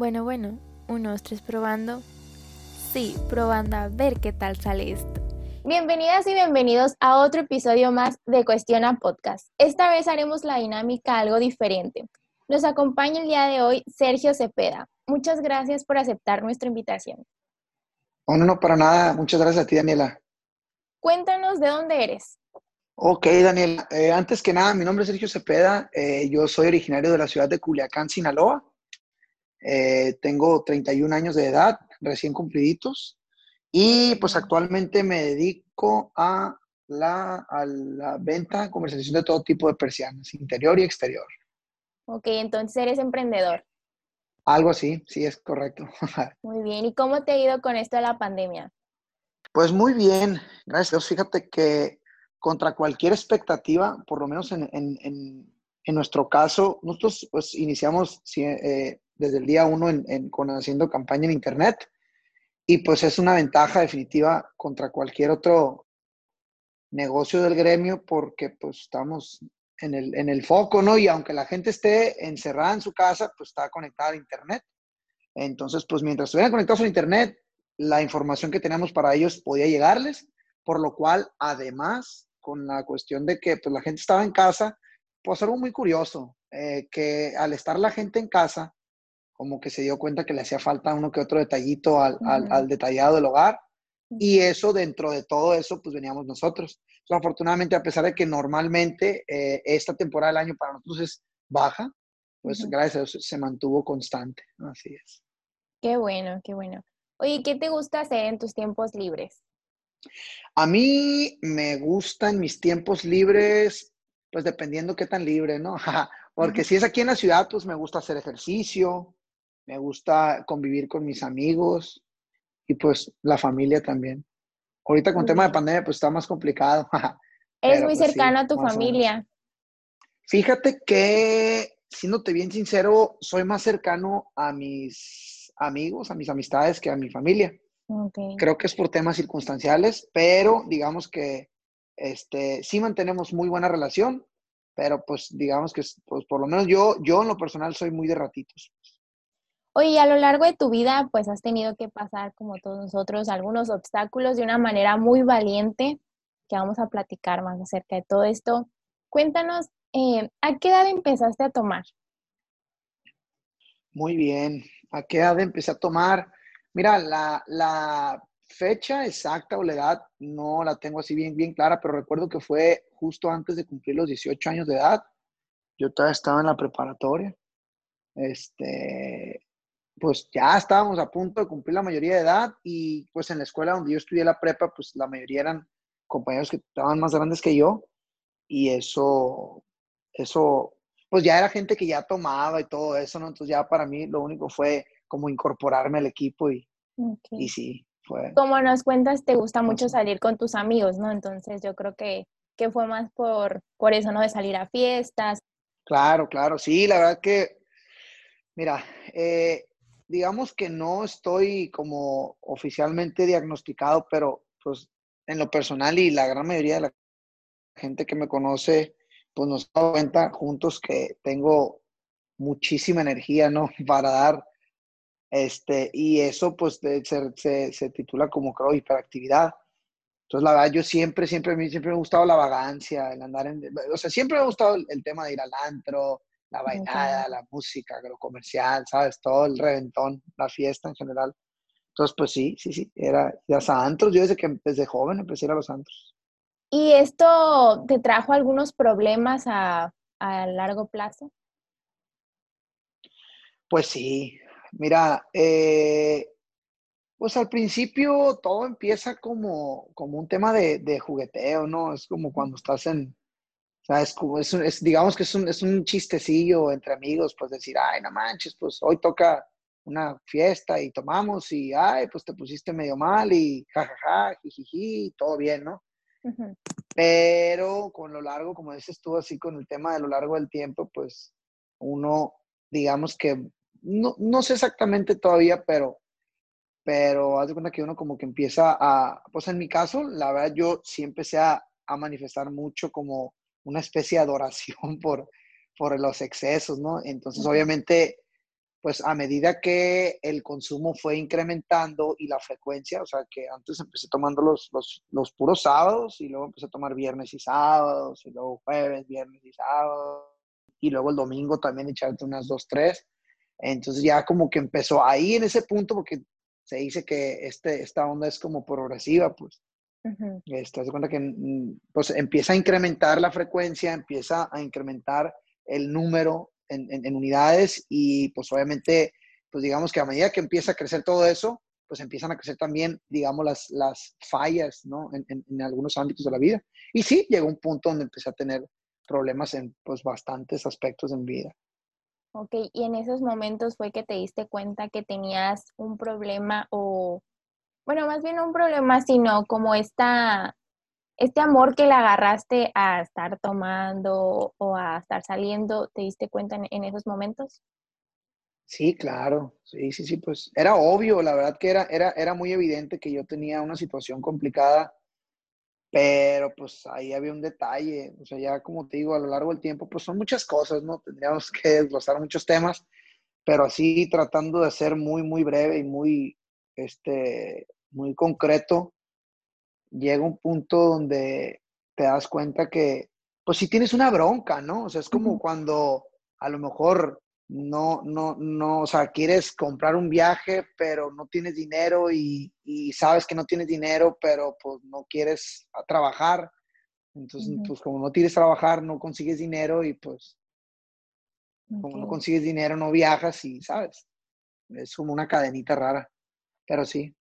Bueno, bueno, unos tres probando. Sí, probando a ver qué tal sale esto. Bienvenidas y bienvenidos a otro episodio más de Cuestiona Podcast. Esta vez haremos la dinámica algo diferente. Nos acompaña el día de hoy Sergio Cepeda. Muchas gracias por aceptar nuestra invitación. Oh, no, no, para nada. Muchas gracias a ti, Daniela. Cuéntanos de dónde eres. Ok, Daniela. Eh, antes que nada, mi nombre es Sergio Cepeda. Eh, yo soy originario de la ciudad de Culiacán, Sinaloa. Eh, tengo 31 años de edad, recién cumpliditos. Y pues actualmente me dedico a la, a la venta, comercialización de todo tipo de persianas, interior y exterior. Ok, entonces eres emprendedor. Algo así, sí, es correcto. Muy bien. ¿Y cómo te ha ido con esto de la pandemia? Pues muy bien, gracias. Fíjate que contra cualquier expectativa, por lo menos en, en, en, en nuestro caso, nosotros pues iniciamos eh, desde el día uno en, con haciendo campaña en Internet y pues es una ventaja definitiva contra cualquier otro negocio del gremio porque pues estamos en el, en el foco, ¿no? Y aunque la gente esté encerrada en su casa, pues está conectada a Internet. Entonces, pues mientras estuvieran conectados a Internet, la información que teníamos para ellos podía llegarles, por lo cual, además, con la cuestión de que pues, la gente estaba en casa, pues algo muy curioso, eh, que al estar la gente en casa, como que se dio cuenta que le hacía falta uno que otro detallito al, al, detallado del hogar. Y eso, dentro de todo eso, pues veníamos nosotros. afortunadamente, a pesar de que normalmente eh, esta temporada del año para nosotros es baja, pues gracias a Dios se mantuvo constante. Así es. Qué bueno, qué bueno. Oye, ¿qué te gusta hacer en tus tiempos libres? A mí me gustan mis tiempos libres, pues dependiendo qué tan libre, ¿no? Porque si es aquí en la ciudad, pues me gusta hacer ejercicio, me gusta convivir con mis amigos y pues la familia también. Ahorita con el tema de pandemia pues está más complicado. ¿Eres muy pues, cercano a tu familia? Fíjate que, siéndote bien sincero, soy más cercano a mis amigos, a mis amistades que a mi familia. Creo que es por temas circunstanciales, pero digamos que este, sí mantenemos muy buena relación, pero pues digamos que pues, por lo menos yo, yo en lo personal soy muy de ratitos. Oye, a lo largo de tu vida, pues has tenido que pasar, como todos nosotros, algunos obstáculos de una manera muy valiente, que vamos a platicar más acerca de todo esto. Cuéntanos, eh, ¿a qué edad empezaste a tomar? Muy bien, ¿a qué edad empecé a tomar? Mira, la, la fecha exacta o la edad no la tengo así bien, bien clara, pero recuerdo que fue justo antes de cumplir los 18 años de edad. Yo todavía estaba en la preparatoria. Este, pues ya estábamos a punto de cumplir la mayoría de edad y pues en la escuela donde yo estudié la prepa, pues la mayoría eran compañeros que estaban más grandes que yo y eso, eso, pues ya era gente que ya tomaba y todo eso, ¿no? Entonces ya para mí lo único fue como incorporarme al equipo y, y sí, fue. Como nos cuentas, te gusta mucho salir con tus amigos, ¿no? Entonces yo creo que, que fue más por, por eso, ¿no? De salir a fiestas. Claro, claro, sí, la verdad que, mira, eh, digamos que no estoy como oficialmente diagnosticado, pero pues en lo personal y la gran mayoría de la gente que me conoce, pues nos da cuenta juntos que tengo muchísima energía, ¿no? Para dar, este, y eso pues se, se, titula como creo hiperactividad. Entonces, la verdad, yo siempre, siempre, siempre me ha gustado la vagancia, el andar en, o sea, siempre me ha gustado el, el tema de ir al antro, la bailada, la música, lo comercial, ¿sabes? Todo el reventón, la fiesta en general. Entonces, pues sí, sí, sí, era ya a antros. Yo desde que desde joven empecé a ir a los antros. ¿Y esto te trajo algunos problemas a, a largo plazo? Pues sí, mira, eh, pues al principio todo empieza como, como un tema de, de jugueteo, ¿no? Es como cuando estás en, es, digamos que es un, es un chistecillo entre amigos, pues decir, ay, no manches, pues hoy toca una fiesta y tomamos y, ay, pues te pusiste medio mal y jajaja, jijiji, todo bien, ¿no? Pero con lo largo, como dices tú, así con el tema de lo largo del tiempo, pues uno, digamos que, no, no sé exactamente todavía, pero, pero haz de cuenta que uno como que empieza a, pues en mi caso, la verdad yo sí empecé a, a manifestar mucho como una especie de adoración por, por los excesos, ¿no? Entonces, obviamente, pues a medida que el consumo fue incrementando y la frecuencia, o sea, que antes empecé tomando los, los, los, puros sábados y luego empecé a tomar viernes y sábados y luego jueves, viernes y sábados y luego el domingo también echarte unas dos, tres. Entonces ya como que empezó ahí en ese punto porque se dice que este, esta onda es como progresiva, pues. Uh cuenta que mm, pues empieza a incrementar la frecuencia, empieza a incrementar el número en, unidades y pues obviamente, pues digamos que a medida que empieza a crecer todo eso, pues empiezan a crecer también, digamos, las, las fallas, ¿no? En, en, algunos ámbitos de la vida. Y sí, llegó un punto donde empecé a tener problemas en, pues, bastantes aspectos en vida. Ok, y en esos momentos fue que te diste cuenta que tenías un problema o, bueno, más bien un problema, sino como esta, este amor que le agarraste a estar tomando o a estar saliendo, ¿te diste cuenta en, esos momentos? Sí, claro, sí, sí, sí, pues era obvio, la verdad que era, era, era muy evidente que yo tenía una situación complicada, pero pues ahí había un detalle, o sea, ya como te digo, a lo largo del tiempo, pues son muchas cosas, ¿no? Tendríamos que desglosar muchos temas, pero así tratando de ser muy, muy breve y muy, este, muy concreto, llega un punto donde te das cuenta que, pues si tienes una bronca, ¿no? O sea, es como cuando a lo mejor no, no, no, o sea, quieres comprar un viaje, pero no tienes dinero y, sabes que no tienes dinero, pero pues no quieres trabajar. Entonces, pues como no quieres trabajar, no consigues dinero y pues como no consigues dinero, no viajas y, ¿sabes? Es como una cadenita rara, pero sí.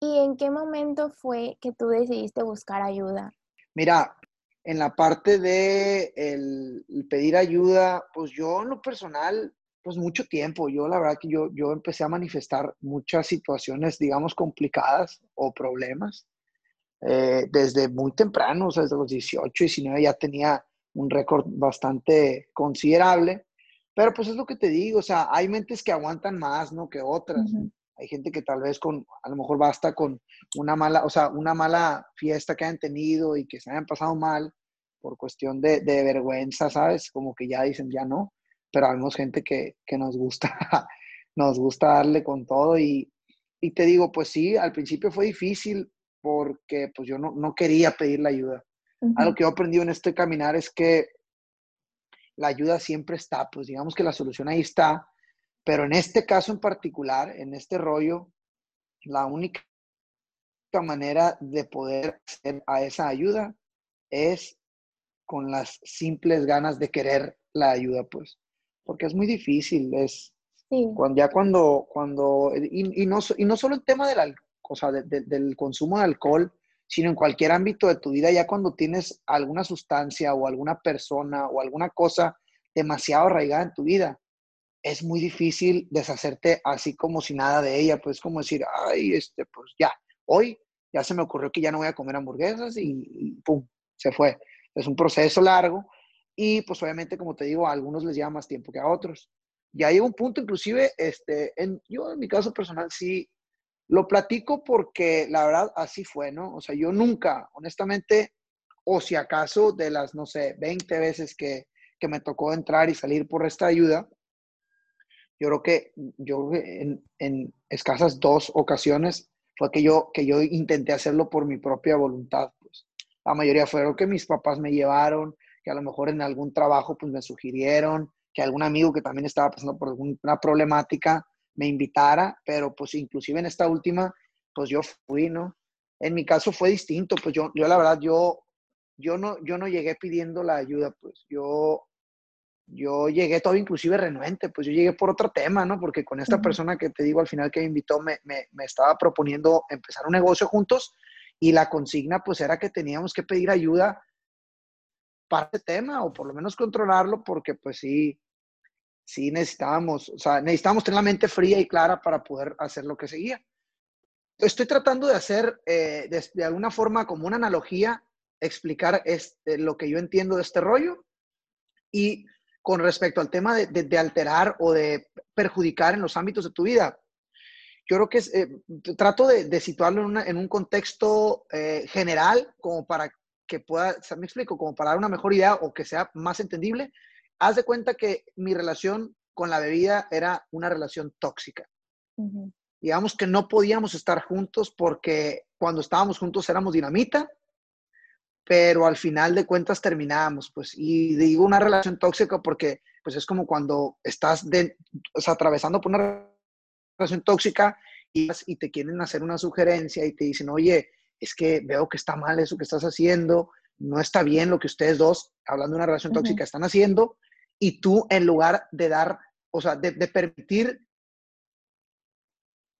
¿Y en qué momento fue que tú decidiste buscar ayuda? Mira, en la parte de el, pedir ayuda, pues yo en lo personal, pues mucho tiempo. Yo la verdad que yo, yo empecé a manifestar muchas situaciones, digamos, complicadas o problemas eh, desde muy temprano, o sea, desde los 18, 19 ya tenía un récord bastante considerable. Pero pues es lo que te digo, o sea, hay mentes que aguantan más, ¿no? Que otras. Hay gente que tal vez con, a lo mejor basta con una mala, o sea, una mala fiesta que hayan tenido y que se hayan pasado mal por cuestión de, de vergüenza, ¿sabes? Como que ya dicen, ya no, pero hay gente que, que nos gusta, nos gusta darle con todo y, y, te digo, pues sí, al principio fue difícil porque pues yo no, no quería pedir la ayuda. Algo que yo he aprendido en este caminar es que la ayuda siempre está, pues digamos que la solución ahí está, pero en este caso en particular, en este rollo, la única manera de poder hacer a esa ayuda es con las simples ganas de querer la ayuda, pues, porque es muy difícil, es cuando, ya cuando, cuando, y, no, y no solo el tema del, o sea, del consumo de alcohol, sino en cualquier ámbito de tu vida, ya cuando tienes alguna sustancia o alguna persona o alguna cosa demasiado arraigada en tu vida, es muy difícil deshacerte así como si nada de ella, pues como decir, ay, este, pues ya, hoy ya se me ocurrió que ya no voy a comer hamburguesas y, pum, se fue. Es un proceso largo y pues obviamente, como te digo, a algunos les lleva más tiempo que a otros. Ya llega un punto, inclusive, este, en, yo en mi caso personal sí lo platico porque la verdad así fue, ¿no? O sea, yo nunca, honestamente, o si acaso de las, no sé, 20 veces que, que me tocó entrar y salir por esta ayuda, yo creo que yo en, en, escasas dos ocasiones fue que yo, que yo intenté hacerlo por mi propia voluntad. Pues. La mayoría fueron que mis papás me llevaron, que a lo mejor en algún trabajo pues me sugirieron, que algún amigo que también estaba pasando por alguna problemática me invitara, pero pues inclusive en esta última, pues yo fui, ¿no? En mi caso fue distinto, pues yo, yo la verdad, yo, yo, no, yo no llegué pidiendo la ayuda, pues yo yo llegué todo inclusive renuente, pues yo llegué por otro tema, ¿no? Porque con esta persona que te digo al final que me invitó, me, me, me, estaba proponiendo empezar un negocio juntos y la consigna pues era que teníamos que pedir ayuda para este tema o por lo menos controlarlo porque pues sí, sí necesitábamos, o sea, necesitábamos tener la mente fría y clara para poder hacer lo que seguía. Estoy tratando de hacer eh, de, de, alguna forma como una analogía, explicar este, lo que yo entiendo de este rollo y con respecto al tema de, alterar o de perjudicar en los ámbitos de tu vida. Yo creo que eh, trato de, situarlo en, un contexto eh, general, como para que pueda, me explico, como para dar una mejor idea o que sea más entendible. Haz de cuenta que mi relación con la bebida era una relación tóxica. Digamos que no podíamos estar juntos porque cuando estábamos juntos éramos dinamita, pero al final de cuentas terminábamos, pues, y digo una relación tóxica porque, pues, es como cuando estás de, atravesando por una relación tóxica y, y te quieren hacer una sugerencia y te dicen, oye, es que veo que está mal eso que estás haciendo, no está bien lo que ustedes dos, hablando de una relación tóxica, están haciendo, y tú en lugar de dar, o sea, de, permitir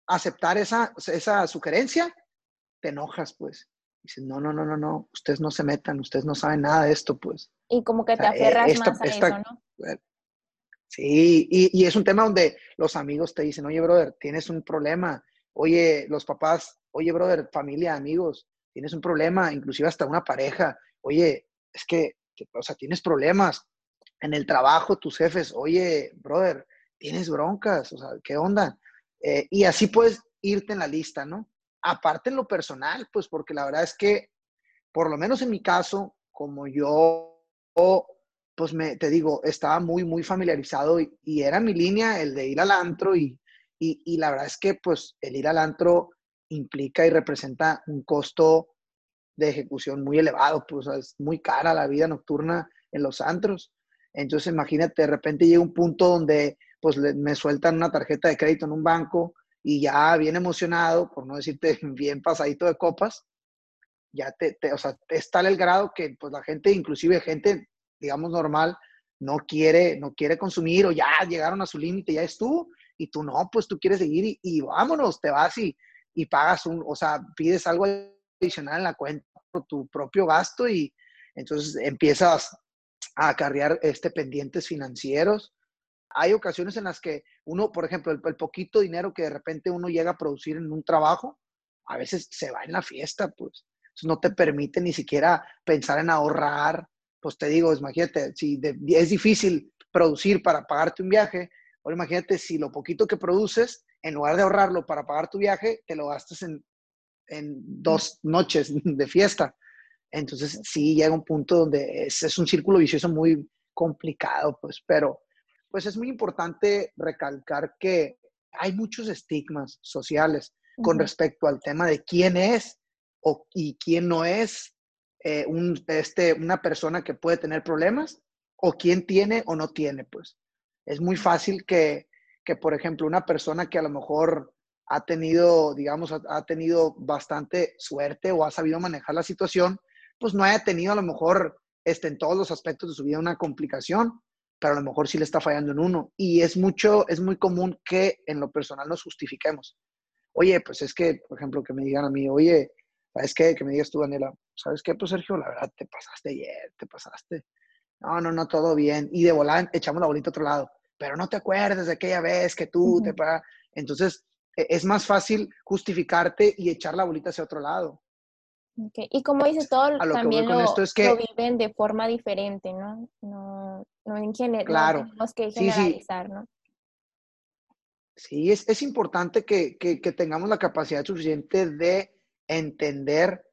aceptar esa, esa sugerencia, te enojas, pues. Dices, no, no, no, no, no, ustedes no se metan, ustedes no saben nada de esto, pues. Y como que te e, aferras más a eso, ¿no? Sí, y, y, es un tema donde los amigos te dicen, oye, brother, tienes un problema. Oye, los papás, oye, brother, familia, amigos, tienes un problema, inclusive hasta una pareja. Oye, es que, o sea, tienes problemas, en el trabajo, tus jefes, oye, brother, tienes broncas, o sea, ¿qué onda? Eh, y así puedes irte en la lista, ¿no? Aparte en lo personal, pues porque la verdad es que, por lo menos en mi caso, como yo, pues me, te digo, estaba muy, muy familiarizado y, era mi línea el de ir al antro y, y, la verdad es que, pues, el ir al antro implica y representa un costo de ejecución muy elevado, pues es muy cara la vida nocturna en los antros. Entonces, imagínate, de repente llega un punto donde pues me sueltan una tarjeta de crédito en un banco y ya bien emocionado, por no decirte bien pasadito de copas, ya te, o sea, es tal el grado que pues la gente, inclusive gente, digamos, normal, no quiere, no quiere consumir o ya llegaron a su límite, ya estuvo, y tú no, pues tú quieres seguir y, vámonos, te vas y, y pagas un, o sea, pides algo adicional en la cuenta por tu propio gasto y entonces empiezas a acarrear este, pendientes financieros. Hay ocasiones en las que uno, por ejemplo, el, poquito dinero que de repente uno llega a producir en un trabajo, a veces se va en la fiesta, pues. no te permite ni siquiera pensar en ahorrar. Pues te digo, imagínate, si es difícil producir para pagarte un viaje, ahora imagínate si lo poquito que produces, en lugar de ahorrarlo para pagar tu viaje, te lo gastas en, en dos noches de fiesta. Entonces sí llega un punto donde es, un círculo vicioso muy complicado, pues, pero pues es muy importante recalcar que hay muchos estigmas sociales con respecto al tema de quién es o, y quién no es eh, un, este, una persona que puede tener problemas o quién tiene o no tiene, pues. Es muy fácil que, que por ejemplo, una persona que a lo mejor ha tenido, digamos, ha, tenido bastante suerte o ha sabido manejar la situación, pues no haya tenido a lo mejor este, en todos los aspectos de su vida una complicación, pero a lo mejor sí le está fallando en uno. Y es mucho, es muy común que en lo personal nos justifiquemos. Oye, pues es que, por ejemplo, que me digan a mí, oye, ¿sabes qué? Que me digas tú, Daniela, ¿sabes qué? Pues Sergio, la verdad, te pasaste ayer, te pasaste. No, no, no, todo bien. Y de volar echamos la bolita a otro lado. Pero no te acuerdas de aquella vez que tú te... Entonces, e, es más fácil justificarte y echar la bolita hacia otro lado. Y como dices, todos también lo, viven de forma diferente, ¿no? No, no en general, claro. tenemos que generalizar, ¿no? Sí, es, es importante que, que, que, tengamos la capacidad suficiente de entender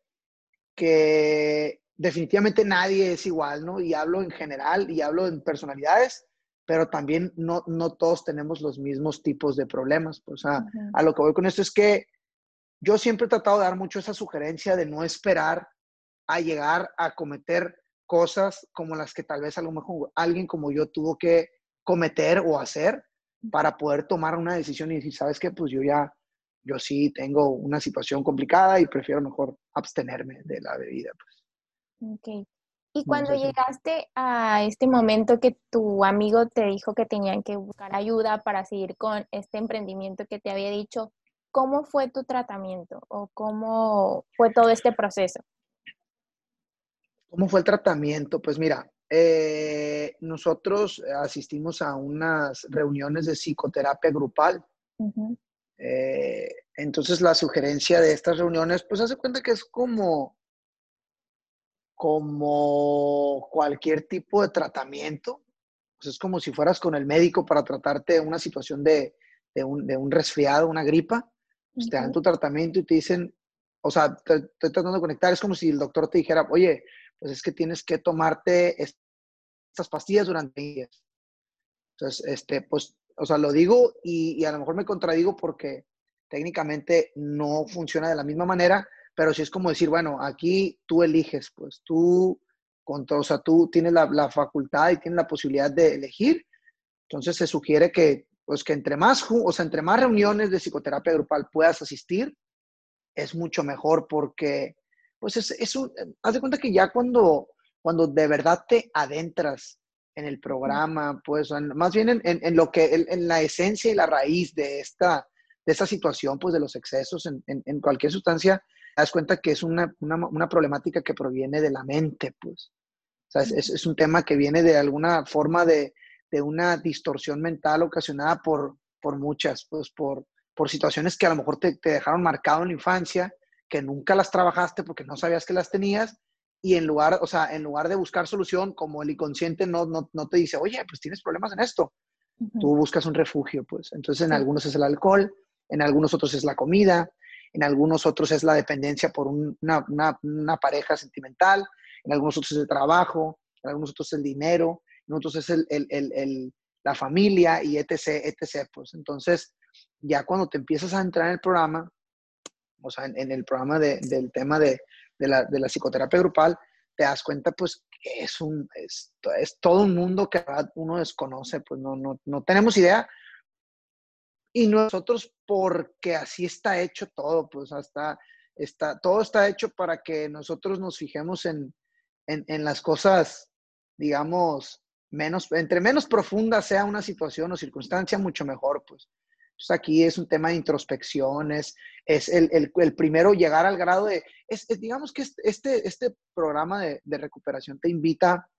que definitivamente nadie es igual, ¿no? Y hablo en general y hablo en personalidades, pero también no, no todos tenemos los mismos tipos de problemas. Pues, o sea, a lo que voy con esto es que yo siempre he tratado de dar mucho esa sugerencia de no esperar a llegar a cometer cosas como las que tal vez a lo mejor alguien como yo tuvo que cometer o hacer para poder tomar una decisión y decir, ¿sabes qué? Pues yo ya, yo sí tengo una situación complicada y prefiero mejor abstenerme de la bebida. Pues. Ok. Y cuando llegaste a este momento que tu amigo te dijo que tenían que buscar ayuda para seguir con este emprendimiento que te había dicho, ¿Cómo fue tu tratamiento o cómo fue todo este proceso? ¿Cómo fue el tratamiento? Pues mira, eh, nosotros asistimos a unas reuniones de psicoterapia grupal. Eh, entonces la sugerencia de estas reuniones, pues hace cuenta que es como, como cualquier tipo de tratamiento. Pues es como si fueras con el médico para tratarte una situación de, de, un, de un resfriado, una gripa pues, te dan tu tratamiento y te dicen, o sea, estoy tratando de conectar, es como si el doctor te dijera, oye, pues es que tienes que tomarte estas pastillas durante días. Entonces, este, pues, o sea, lo digo y, y a lo mejor me contradigo porque técnicamente no funciona de la misma manera, pero sí es como decir, bueno, aquí tú eliges, pues tú, con todo, o sea, tú tienes la, la, facultad y tienes la posibilidad de elegir, entonces se sugiere que, pues que entre más, o sea, entre más reuniones de psicoterapia grupal puedas asistir, es mucho mejor porque, pues es, es un, haz de cuenta que ya cuando, cuando de verdad te adentras en el programa, pues más bien en, en, lo que, en, la esencia y la raíz de esta, de esta situación, pues de los excesos en, cualquier sustancia, te das cuenta que es una, una, una, problemática que proviene de la mente, pues. O sea, es, es un tema que viene de alguna forma de, de una distorsión mental ocasionada por, por muchas, pues por, por situaciones que a lo mejor te, te, dejaron marcado en la infancia, que nunca las trabajaste porque no sabías que las tenías, y en lugar, o sea, en lugar de buscar solución, como el inconsciente no, no, no te dice, oye, pues tienes problemas en esto, uh -huh. tú buscas un refugio, pues. Entonces, en sí. algunos es el alcohol, en algunos otros es la comida, en algunos otros es la dependencia por un, una, una, una, pareja sentimental, en algunos otros es el trabajo, en algunos otros es el dinero, en otros es el, el, el, la familia y etc, etc. Pues entonces, ya cuando te empiezas a entrar en el programa, o sea, en, en el programa de, del tema de, de, la, de, la, psicoterapia grupal, te das cuenta pues que es, un, es, es todo un mundo que uno desconoce, pues no, no, no tenemos idea, y nosotros porque así está hecho todo, pues hasta está, todo está hecho para que nosotros nos fijemos en, en, en, las cosas, digamos, menos, entre menos profunda sea una situación o circunstancia, mucho mejor, pues. Entonces aquí es un tema de introspección, es, el, el, el, primero llegar al grado de, es, es digamos que este, este programa de, de recuperación te invita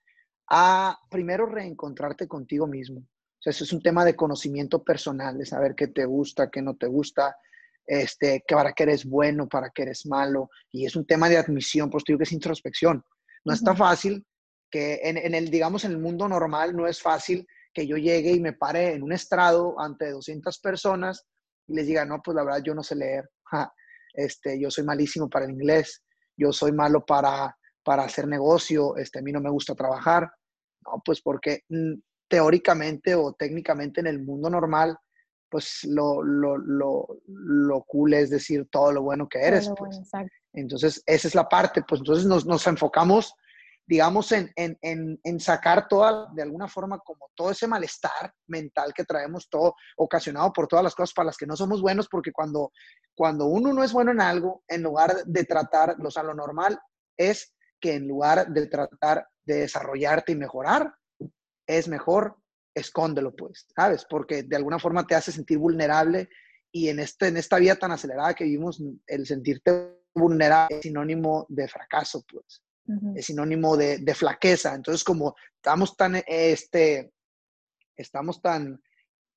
a primero reencontrarte contigo mismo sea, eso es un tema de conocimiento personal, de saber qué te gusta, qué no te gusta, este, que para qué eres bueno, para qué eres malo. Y es un tema de admisión, pues digo que es introspección. No uh -huh. está fácil que en, en, el, digamos, en el mundo normal no es fácil que yo llegue y me pare en un estrado ante 200 personas y les diga, no, pues la verdad yo no sé leer, ja, este, yo soy malísimo para el inglés, yo soy malo para, para hacer negocio, este, a mí no me gusta trabajar. No, pues porque mm, teóricamente o técnicamente en el mundo normal, pues lo, lo, lo, lo cool es decir todo lo bueno que eres. Pues. Bueno, entonces, esa es la parte, pues entonces nos, nos enfocamos, digamos, en, en, en, en, sacar toda, de alguna forma, como todo ese malestar mental que traemos, todo ocasionado por todas las cosas para las que no somos buenos, porque cuando, cuando uno no es bueno en algo, en lugar de tratar, o sea, lo normal es que en lugar de tratar de desarrollarte y mejorar, es mejor, escóndelo, pues, ¿sabes? Porque de alguna forma te hace sentir vulnerable y en, este, en esta vida tan acelerada que vivimos, el sentirte vulnerable es sinónimo de fracaso, pues. Uh -huh. Es sinónimo de, de, flaqueza. Entonces, como estamos tan, este, estamos tan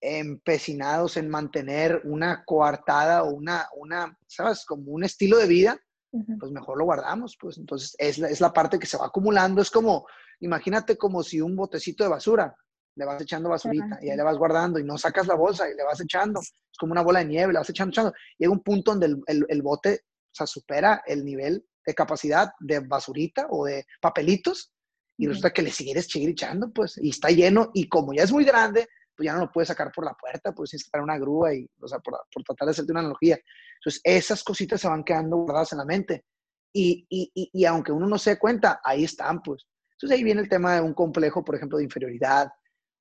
empecinados en mantener una coartada o una, una, ¿sabes? Como un estilo de vida, uh -huh. pues mejor lo guardamos, pues. Entonces, es la, es la parte que se va acumulando. Es como, imagínate como si un botecito de basura, le vas echando basurita y ahí le vas guardando y no sacas la bolsa y le vas echando. Es como una bola de nieve, le vas echando, echando. Llega un punto donde el, el, el bote o sea, supera el nivel de capacidad de basurita o de papelitos y uh -huh. resulta que le sigues seguir echando, pues, y está lleno y como ya es muy grande, pues ya no lo puedes sacar por la puerta, pues tienes que para una grúa y, o sea, por, por, tratar de hacerte una analogía. Entonces, esas cositas se van quedando guardadas en la mente. Y, y, y, y aunque uno no se dé cuenta, ahí están, pues. Entonces ahí viene el tema de un complejo, por ejemplo, de inferioridad,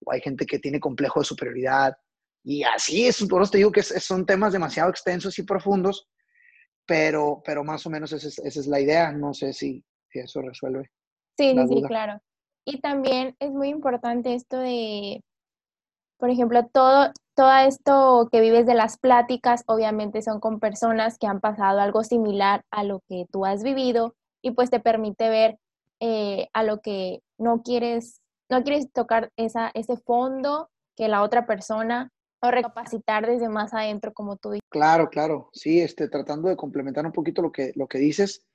o hay gente que tiene complejo de superioridad, y así es, por eso te digo que son temas demasiado extensos y profundos, pero, pero más o menos esa es, esa es la idea, no sé si, si eso resuelve. Sí, sí, sí, claro. Y también es muy importante esto de, por ejemplo, todo, todo esto que vives de las pláticas, obviamente son con personas que han pasado algo similar a lo que tú has vivido y pues te permite ver eh, a lo que no quieres, no quieres tocar esa, ese fondo que la otra persona o recapacitar desde más adentro como tú dices. Claro, claro, sí, este, tratando de complementar un poquito lo que, lo que dices.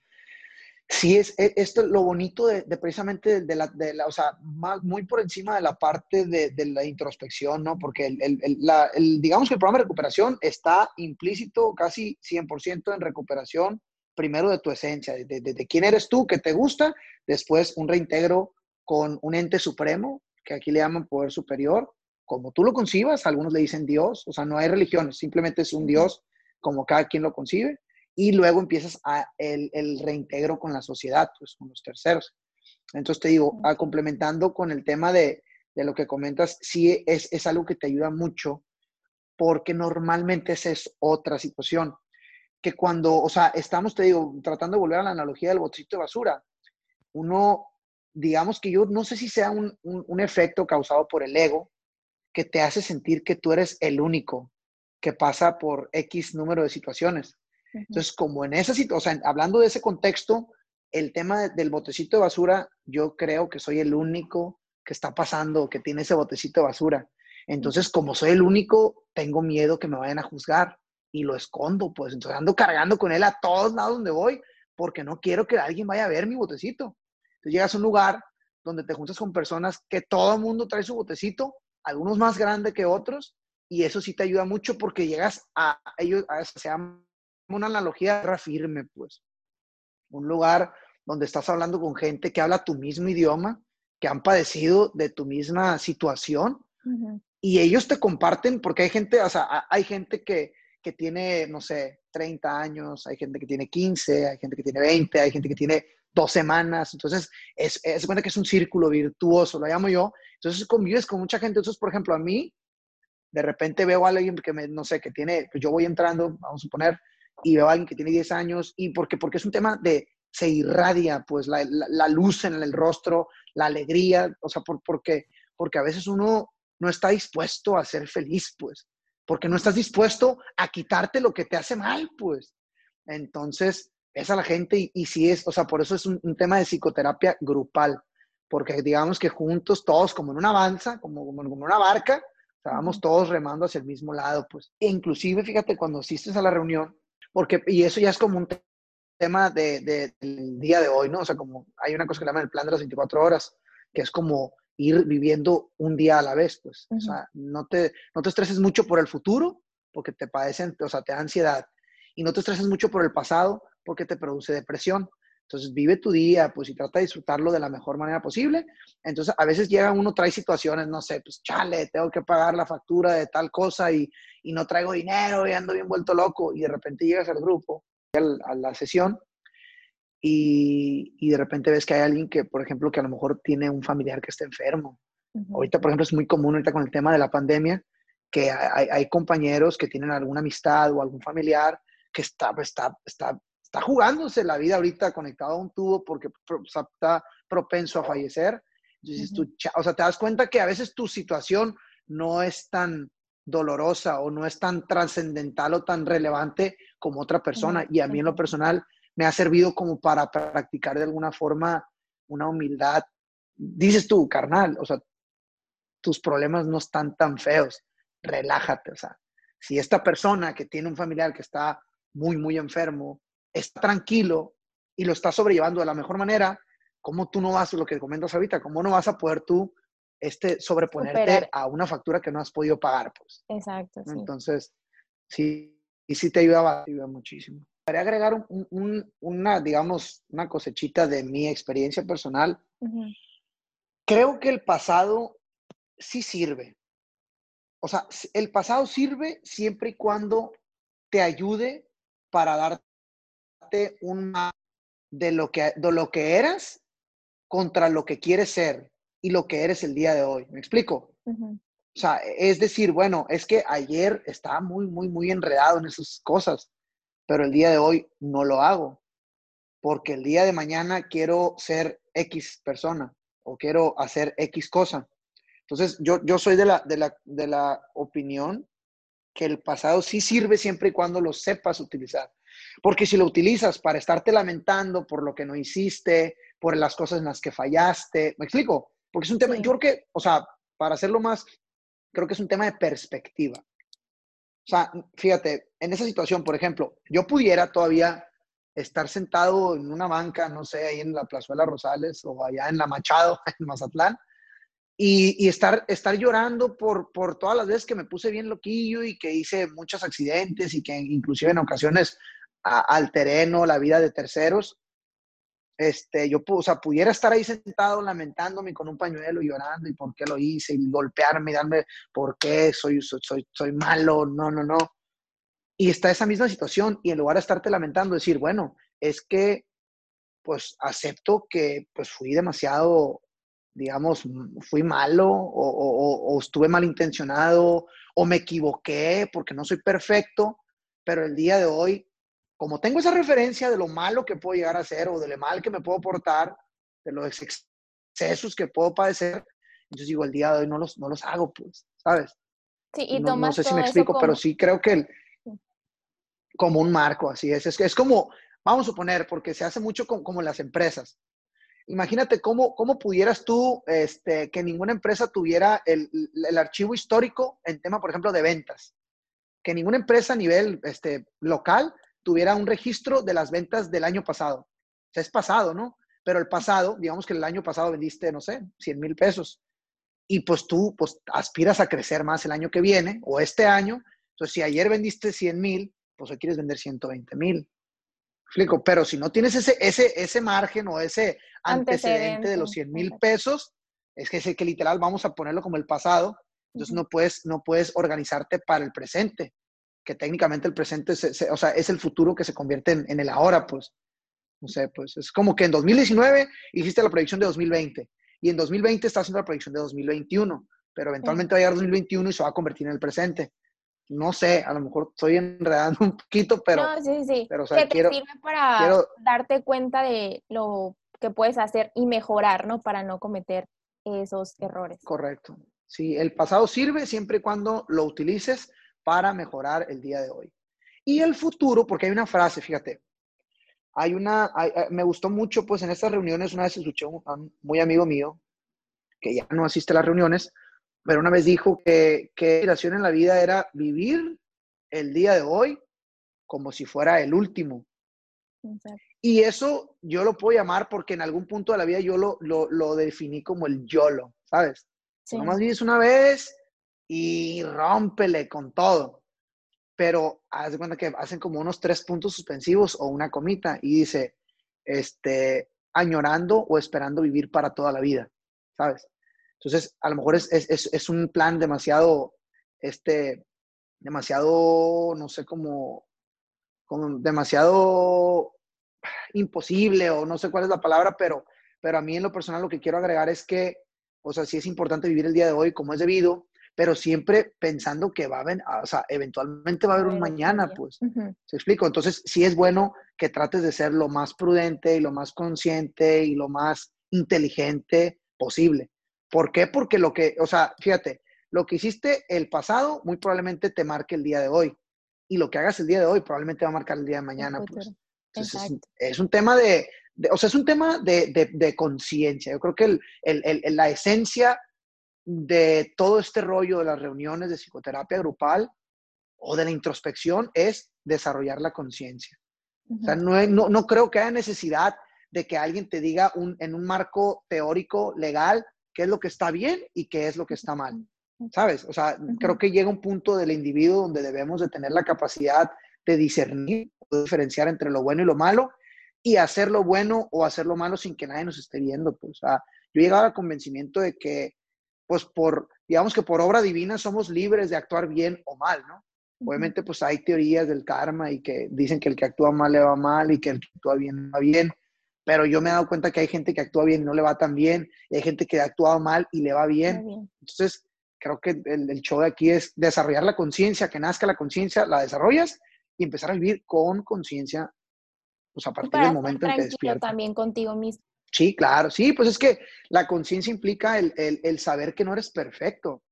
Sí, es, es esto lo bonito de, de precisamente de la, de la, o sea, más, muy por encima de la parte de, de la introspección, ¿no? Porque el, el, el, la, el, digamos que el programa de recuperación está implícito casi 100% en recuperación, primero de tu esencia, de, de, de, quién eres tú, que te gusta, después un reintegro con un ente supremo, que aquí le llaman poder superior, como tú lo concibas, algunos le dicen Dios, o sea, no hay religión, simplemente es un Dios como cada quien lo concibe, y luego empiezas a el, el reintegro con la sociedad, pues con los terceros. Entonces te digo, a, complementando con el tema de, de, lo que comentas, sí es, es algo que te ayuda mucho porque normalmente esa es otra situación. Que cuando, o sea, estamos, te digo, tratando de volver a la analogía del botecito de basura, uno, digamos que yo no sé si sea un, un, un efecto causado por el ego que te hace sentir que tú eres el único que pasa por X número de situaciones. Entonces, como en esa situación, o sea, hablando de ese contexto, el tema del botecito de basura, yo creo que soy el único que está pasando, que tiene ese botecito de basura. Entonces, como soy el único, tengo miedo que me vayan a juzgar y lo escondo, pues entonces ando cargando con él a todos lados donde voy porque no quiero que alguien vaya a ver mi botecito. Entonces llegas a un lugar donde te juntas con personas que todo el mundo trae su botecito, algunos más grandes que otros, y eso sí te ayuda mucho porque llegas a ellos, a, se llama una analogía de firme, pues. Un lugar donde estás hablando con gente que habla tu mismo idioma, que han padecido de tu misma situación, y ellos te comparten, porque hay gente, o sea, hay gente que, que tiene, no sé, 30 años, hay gente que tiene 15, hay gente que tiene 20, hay gente que tiene dos semanas. Entonces, es, es cuenta que es un círculo virtuoso, lo llamo yo. Entonces, convives con mucha gente. Entonces, por ejemplo, a mí, de repente veo a alguien que, me, no sé, que tiene, pues yo voy entrando, vamos a suponer, y veo a alguien que tiene 10 años, y porque, porque es un tema de, se irradia, pues, la, la, la luz en el rostro, la alegría, o sea, por, porque, porque a veces uno no está dispuesto a ser feliz, pues, porque no estás dispuesto a quitarte lo que te hace mal, pues. Entonces, es a la gente y, y si es, o sea, por eso es un, un, tema de psicoterapia grupal, porque digamos que juntos, todos como en una avanza, como, como, como una barca, o sea, vamos todos remando hacia el mismo lado, pues. E inclusive, fíjate, cuando asistes a la reunión, porque, y eso ya es como un tema de, de, del día de hoy, ¿no? O sea, como hay una cosa que se llama el plan de las 24 horas, que es como ir viviendo un día a la vez, pues. Uh -huh. O sea, no te, no te estreses mucho por el futuro, porque te padecen, o sea, te da ansiedad. Y no te estreses mucho por el pasado, porque te produce depresión. Entonces, vive tu día, pues, y trata de disfrutarlo de la mejor manera posible. Entonces, a veces llega uno, trae situaciones, no sé, pues, chale, tengo que pagar la factura de tal cosa y, y no traigo dinero y ando bien vuelto loco. Y de repente llegas al grupo, a la sesión, y, y, de repente ves que hay alguien que, por ejemplo, que a lo mejor tiene un familiar que está enfermo. Uh -huh. Ahorita, por ejemplo, es muy común ahorita con el tema de la pandemia que hay, hay compañeros que tienen alguna amistad o algún familiar que está, está, está, está jugándose la vida ahorita conectado a un tubo porque está propenso a fallecer. Entonces, uh -huh. tú, o sea, te das cuenta que a veces tu situación no es tan dolorosa o no es tan trascendental o tan relevante como otra persona. Uh -huh. Y a mí en lo personal me ha servido como para practicar de alguna forma una humildad. Dices tú, carnal, o sea, tus problemas no están tan feos, relájate, o sea, si esta persona que tiene un familiar que está muy, muy enfermo, está tranquilo y lo está sobrellevando de la mejor manera, ¿cómo tú no vas, lo que comentas ahorita, cómo no vas a poder tú este, sobreponerte Superar. a una factura que no has podido pagar? Pues? Exacto. Sí. Entonces, sí, y sí te ayuda, te ayuda muchísimo. Quería agregar un, un, una, digamos, una cosechita de mi experiencia personal. Uh -huh. Creo que el pasado sí sirve. O sea, el pasado sirve siempre y cuando te ayude para darte un de lo que, de lo que eras contra lo que quieres ser y lo que eres el día de hoy. ¿Me explico? Uh -huh. O sea, es decir, bueno, es que ayer estaba muy, muy, muy enredado en esas cosas pero el día de hoy no lo hago, porque el día de mañana quiero ser X persona o quiero hacer X cosa. Entonces, yo, yo soy de la, de, la, de la opinión que el pasado sí sirve siempre y cuando lo sepas utilizar. Porque si lo utilizas para estarte lamentando por lo que no hiciste, por las cosas en las que fallaste, ¿me explico? Porque es un tema, yo creo que, o sea, para hacerlo más, creo que es un tema de perspectiva. O sea, fíjate, en esa situación, por ejemplo, yo pudiera todavía estar sentado en una banca, no sé, ahí en la Plazuela Rosales o allá en la Machado, en Mazatlán, y, y estar, estar llorando por, por todas las veces que me puse bien loquillo y que hice muchos accidentes y que inclusive en ocasiones a, alteré ¿no? la vida de terceros. este, yo, o sea, pudiera estar ahí sentado lamentándome con un pañuelo llorando y por qué lo hice y golpearme y darme por qué soy, soy, soy, malo, no, no, no. Y está esa misma situación y en lugar de estarte lamentando, decir, bueno, es que pues acepto que pues fui demasiado, digamos, fui malo o, o, estuve malintencionado o me equivoqué porque no soy perfecto, pero el día de hoy, como tengo esa referencia de lo malo que puedo llegar a ser o de lo mal que me puedo portar, de los excesos que puedo padecer, entonces digo, el día de hoy no los, no los hago, pues, ¿sabes? Sí, y no, no sé si me explico, pero sí creo que el, como un marco, así es. Es, es como, vamos a suponer, porque se hace mucho como, como las empresas. Imagínate cómo, cómo pudieras tú, este, que ninguna empresa tuviera el, el, archivo histórico en tema, por ejemplo, de ventas. Que ninguna empresa a nivel este, local tuviera un registro de las ventas del año pasado. O sea, es pasado, ¿no? Pero el pasado, digamos que el año pasado vendiste, no sé, 100 mil pesos. Y pues tú, pues aspiras a crecer más el año que viene o este año. Entonces, si ayer vendiste 100 mil, pues hoy quieres vender 120 mil explico, pero si no tienes ese, ese, ese margen o ese antecedente, de los 100 mil pesos, es que sé que literal vamos a ponerlo como el pasado, entonces no, puedes, no puedes organizarte para el presente, que técnicamente el presente, o sea, es el futuro que se convierte en, en, el ahora, pues. No sé, pues es como que en 2019 hiciste la proyección de 2020 y en 2020 estás haciendo la proyección de 2021, pero eventualmente va a llegar 2021 y se va a convertir en el presente no sé, a lo mejor estoy enredando un poquito, pero... No, sí, sí. Pero, o sea, que te sirve para darte cuenta de lo que puedes hacer y mejorar, ¿no? Para no cometer esos errores. Correcto. Sí, el pasado sirve siempre y cuando lo utilices para mejorar el día de hoy. Y el futuro, porque hay una frase, fíjate, hay una, eh, me gustó mucho, pues en estas reuniones, una vez escuché a un muy amigo mío, que ya no asiste a las reuniones, pero una vez dijo que, que la en la vida era vivir el día de hoy como si fuera el último. Y eso yo lo puedo llamar porque en algún punto de la vida yo lo, lo, lo definí como el YOLO, ¿sabes? Sí. Nomás vives una vez y rómpele con todo. Pero haz de cuenta que hacen como unos tres puntos suspensivos o una comita y dice, este, añorando o esperando vivir para toda la vida, ¿sabes? Entonces, a lo mejor es, es, es un plan demasiado, este, demasiado, no sé cómo, como demasiado imposible o no sé cuál es la palabra, pero, pero a mí en lo personal lo que quiero agregar es que, o sea, sí es importante vivir el día de hoy como es debido, pero siempre pensando que va a haber, o sea, eventualmente va a haber un mañana, pues. ¿Se explico? Entonces, sí es bueno que trates de ser lo más prudente y lo más consciente y lo más inteligente posible. ¿Por qué? Porque lo que, o sea, fíjate, lo que hiciste el pasado muy probablemente te marque el día de hoy. Y lo que hagas el día de hoy probablemente va a marcar el día de mañana. Pues. Entonces, es, un tema de, o sea, es un tema de, de, conciencia. Yo creo que el, el, la esencia de todo este rollo de las reuniones de psicoterapia grupal o de la introspección es desarrollar la conciencia. O sea, no, no, no, creo que haya necesidad de que alguien te diga un, en un marco teórico, legal, qué es lo que está bien y qué es lo que está mal. ¿Sabes? O sea, creo que llega un punto del individuo donde debemos de tener la capacidad de discernir, de diferenciar entre lo bueno y lo malo y hacer lo bueno o hacer lo malo sin que nadie nos esté viendo. Pues, o sea, yo he llegado al convencimiento de que, pues, por, digamos que por obra divina somos libres de actuar bien o mal, ¿no? Obviamente, pues hay teorías del karma y que dicen que el que actúa mal le va mal y que el que actúa bien va bien pero yo me he dado cuenta que hay gente que actúa bien y no le va tan bien, y hay gente que ha actuado mal y le va bien. Entonces, creo que el, show de aquí es desarrollar la conciencia, que nazca la conciencia, la desarrollas y empezar a vivir con conciencia, pues a partir del momento en que despiertas. también contigo mismo. Sí, claro, sí, pues es que la conciencia implica el, el, saber que no eres perfecto,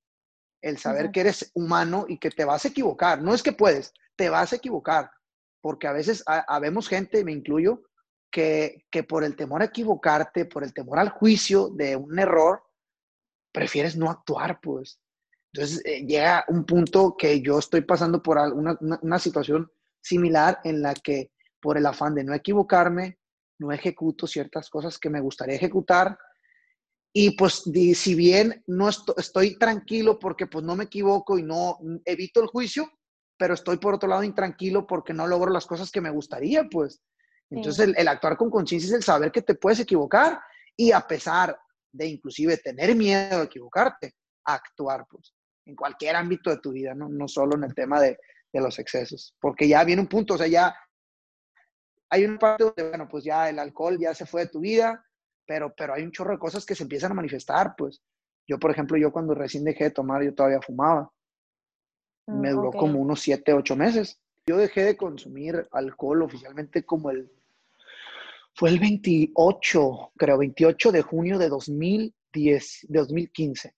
el saber que eres humano y que te vas a equivocar. No es que puedes, te vas a equivocar, porque a veces habemos gente, me incluyo, que, por el temor a equivocarte, por el temor al juicio de un error, prefieres no actuar, pues. Entonces eh, llega un punto que yo estoy pasando por una, una, situación similar en la que por el afán de no equivocarme, no ejecuto ciertas cosas que me gustaría ejecutar. Y pues si bien no estoy, estoy tranquilo porque pues no me equivoco y no evito el juicio, pero estoy por otro lado intranquilo porque no logro las cosas que me gustaría, pues. Entonces, el, actuar con conciencia es el saber que te puedes equivocar y a pesar de inclusive tener miedo de equivocarte, actuar, pues, en cualquier ámbito de tu vida, no, no solo en el tema de, de los excesos, porque ya viene un punto, o sea, ya hay una parte donde, bueno, pues ya el alcohol ya se fue de tu vida, pero, pero hay un chorro de cosas que se empiezan a manifestar, pues. Yo, por ejemplo, yo cuando recién dejé de tomar, yo todavía fumaba. Mm, Me duró como unos 7, 8 meses. Yo dejé de consumir alcohol oficialmente como el, fue el 28, creo, 28 de junio de 2010, de 2015.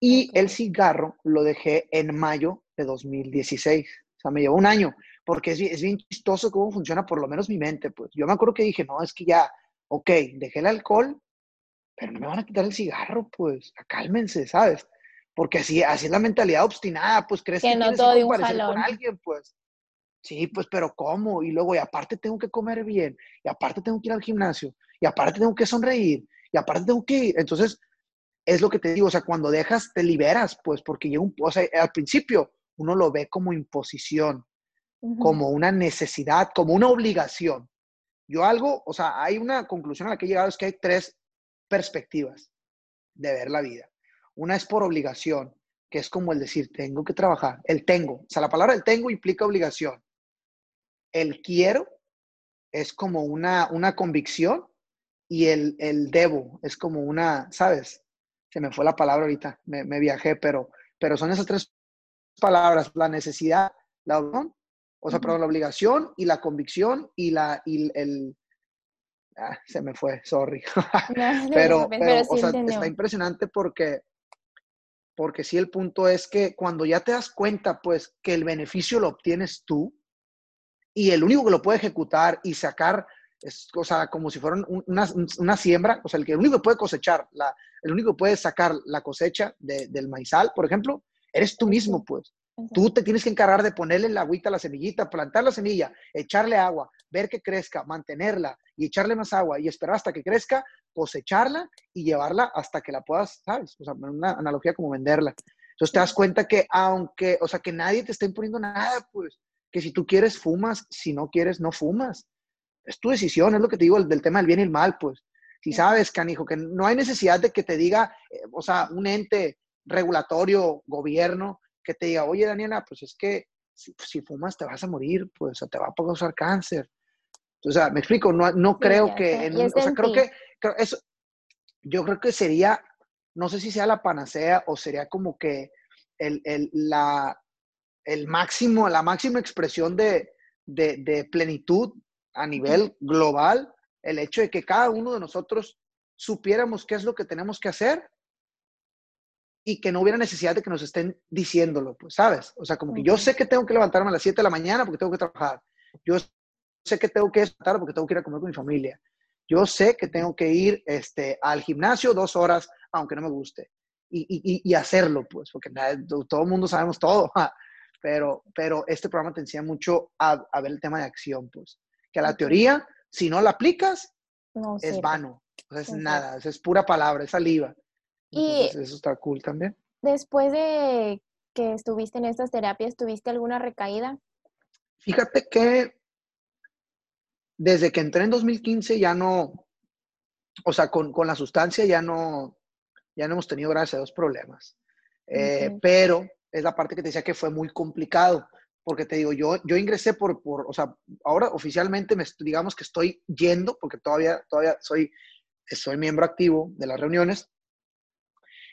Y el cigarro lo dejé en mayo de 2016. O sea, me llevó un año, porque es, es bien chistoso cómo funciona por lo menos mi mente. Pues yo me acuerdo que dije, no, es que ya, ok, dejé el alcohol, pero no me van a quitar el cigarro, pues, cálmense, ¿sabes? Porque así, así es la mentalidad obstinada, pues crees que, que no todo de un jalón. con alguien, pues. Sí, pues, pero ¿cómo? Y luego, y aparte tengo que comer bien, y aparte tengo que ir al gimnasio, y aparte tengo que sonreír, y aparte tengo que ir. Entonces, es lo que te digo, o sea, cuando dejas, te liberas, pues, porque llega un, o sea, al principio uno lo ve como imposición, como una necesidad, como una obligación. Yo algo, o sea, hay una conclusión a la que he llegado, es que hay tres perspectivas de ver la vida. Una es por obligación, que es como el decir, tengo que trabajar, el tengo. O sea, la palabra el tengo implica obligación el quiero es como una, una convicción y el, el, debo es como una, ¿sabes? Se me fue la palabra ahorita, me, viajé, pero, pero son esas tres palabras, la necesidad, la o sea, la obligación y la convicción y la, y el, ah, se me fue, sorry. pero, pero, o sea, está impresionante porque, porque sí el punto es que cuando ya te das cuenta, pues, que el beneficio lo obtienes tú, y el único que lo puede ejecutar y sacar, es, o sea, como si fuera una, una siembra, o sea, el que el único que puede cosechar, la, el único que puede sacar la cosecha del maizal, por ejemplo, eres tú mismo, pues. Tú te tienes que encargar de ponerle la agüita a la semillita, plantar la semilla, echarle agua, ver que crezca, mantenerla y echarle más agua y esperar hasta que crezca, cosecharla y llevarla hasta que la puedas, ¿sabes? O sea, una analogía como venderla. Entonces te das cuenta que aunque, o sea, que nadie te está imponiendo nada, pues, que si tú quieres, fumas, si no quieres, no fumas. Es tu decisión, es lo que te digo del, tema del bien y el mal, pues. Si sabes, canijo, que no hay necesidad de que te diga, eh, o sea, un ente regulatorio, gobierno, que te diga, oye, Daniela, pues es que si, fumas te vas a morir, pues, o te va a causar cáncer. O sea, me explico, no, no creo que, en, o sea, creo que, eso, yo creo que sería, no sé si sea la panacea o sería como que el, el, la, el máximo, la máxima expresión de, plenitud a nivel global, el hecho de que cada uno de nosotros supiéramos qué es lo que tenemos que hacer y que no hubiera necesidad de que nos estén diciéndolo, pues, ¿sabes? O sea, como que yo sé que tengo que levantarme a las 7 de la mañana porque tengo que trabajar. Yo sé que tengo que estar porque tengo que ir a comer con mi familia. Yo sé que tengo que ir este, al gimnasio dos horas, aunque no me guste. Y, hacerlo, pues, porque todo el mundo sabemos todo pero, pero este programa te enseña mucho a, ver el tema de acción, pues. Que la teoría, si no la aplicas, es vano, es nada, es pura palabra, es saliva. Y eso está cool también. Después de que estuviste en estas terapias, ¿tuviste alguna recaída? Fíjate que desde que entré en 2015 ya no, o sea, con, con la sustancia ya no, ya no hemos tenido, gracias a Dios, problemas. Eh, pero es la parte que te decía que fue muy complicado, porque te digo, yo, yo ingresé por, por, o sea, ahora oficialmente me, digamos que estoy yendo, porque todavía, todavía soy, soy miembro activo de las reuniones.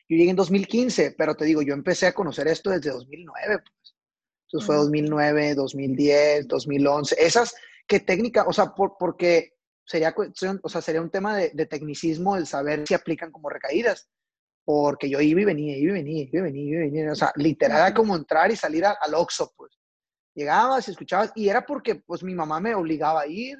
Yo llegué en 2015, pero te digo, yo empecé a conocer esto desde 2009, pues. Entonces fue 2009, 2010, 2011, esas que técnica, o sea, por, porque sería, o sea, sería un tema de, de tecnicismo el saber si aplican como recaídas porque yo iba y venía, iba y venía, iba y venía, iba y venía. O sea, literal era como entrar y salir al, al Oxxo, pues. Llegabas y escuchabas, y era porque, pues, mi mamá me obligaba a ir,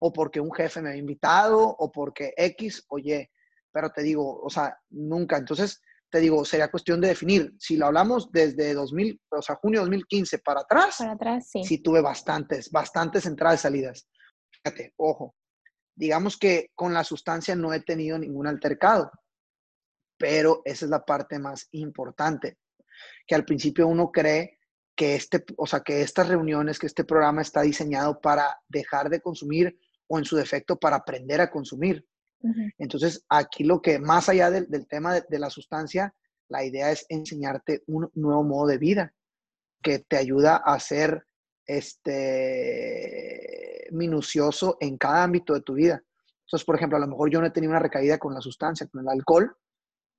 o porque un jefe me había invitado, o porque X o Y. Pero te digo, o sea, nunca. Entonces, te digo, sería cuestión de definir. Si lo hablamos desde 2000, o sea, junio de 2015 para atrás, para atrás, sí. Sí tuve bastantes, bastantes entradas y salidas. Fíjate, ojo, digamos que con la sustancia no he tenido ningún altercado pero esa es la parte más importante, que al principio uno cree que este, o sea, que estas reuniones, que este programa está diseñado para dejar de consumir o en su defecto para aprender a consumir. Entonces, aquí lo que, más allá del, tema de, la sustancia, la idea es enseñarte un nuevo modo de vida que te ayuda a ser este, minucioso en cada ámbito de tu vida. Entonces, por ejemplo, a lo mejor yo no he tenido una recaída con la sustancia, con el alcohol,